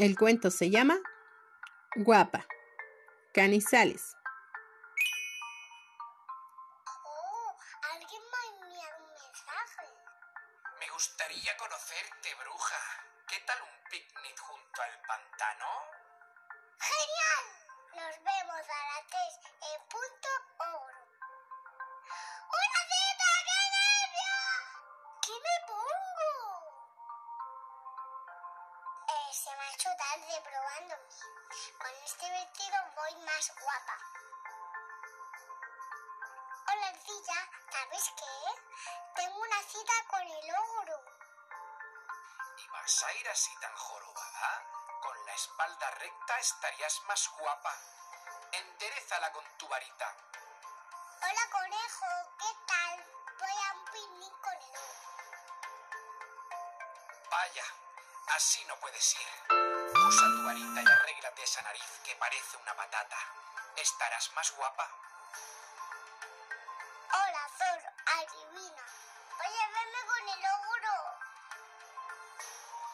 El cuento se llama Guapa. Canizales. Oh, alguien me ha enviado un mensaje. Me gustaría conocerte, bruja. ¿Qué tal un picnic junto al pantano? ¡Genial! Nos vemos a las 3 en punto se me ha hecho tarde probándome. Con este vestido voy más guapa. Hola, ardilla. ¿Sabes qué? Tengo una cita con el ogro. ¿Y vas a ir así tan jorobada? Con la espalda recta estarías más guapa. Enderezala con tu varita. Hola, conejo. ¿Qué tal? Voy a un picnic con el ogro. Vaya, así no puedes ir. Usa tu varita y arréglate esa nariz que parece una patata. Estarás más guapa. Hola, zorro. Adivina. Oye, venme con el ogro.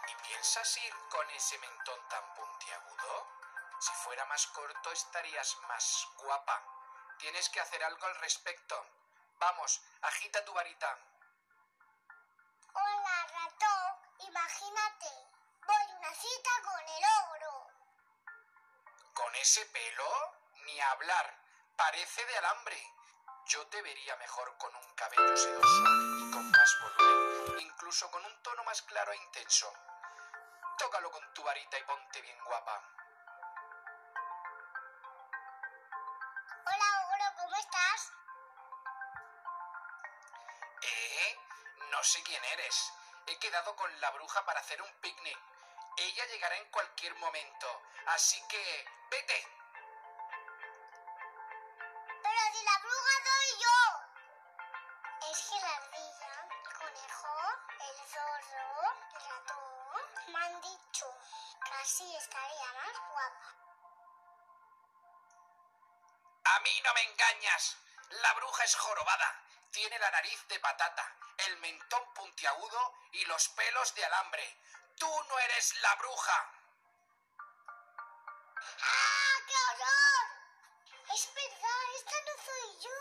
¿Y piensas ir con ese mentón tan puntiagudo? Si fuera más corto estarías más guapa. Tienes que hacer algo al respecto. Vamos, agita tu varita. Imagínate. Voy a una cita con el ogro. ¿Con ese pelo? Ni hablar. Parece de alambre. Yo te vería mejor con un cabello sedoso y con más volumen, incluso con un tono más claro e intenso. Tócalo con tu varita y ponte bien guapa. Hola, ogro. ¿Cómo estás? ¿Eh? No sé quién eres. He quedado con la bruja para hacer un picnic. Ella llegará en cualquier momento. Así que, vete. Pero si la bruja soy yo. Es que la ardilla, el conejo, el zorro, el ratón me han dicho que así estaría más guapa. A mí no me engañas. La bruja es jorobada. Tiene la nariz de patata, el mentón puntiagudo y los pelos de alambre. Tú no eres la bruja. ¡Ah, qué horror! Es verdad, esta no soy yo.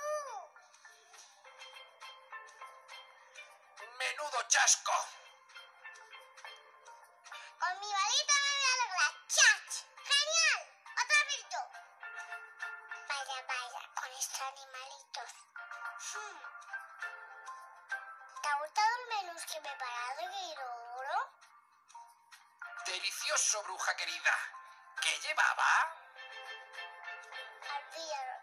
Menudo chasco. Con mi varita me voy a arreglar. ¿Te ha gustado el menú que me he parado y el ogro? Delicioso, bruja querida. ¿Qué llevaba? Ardilla,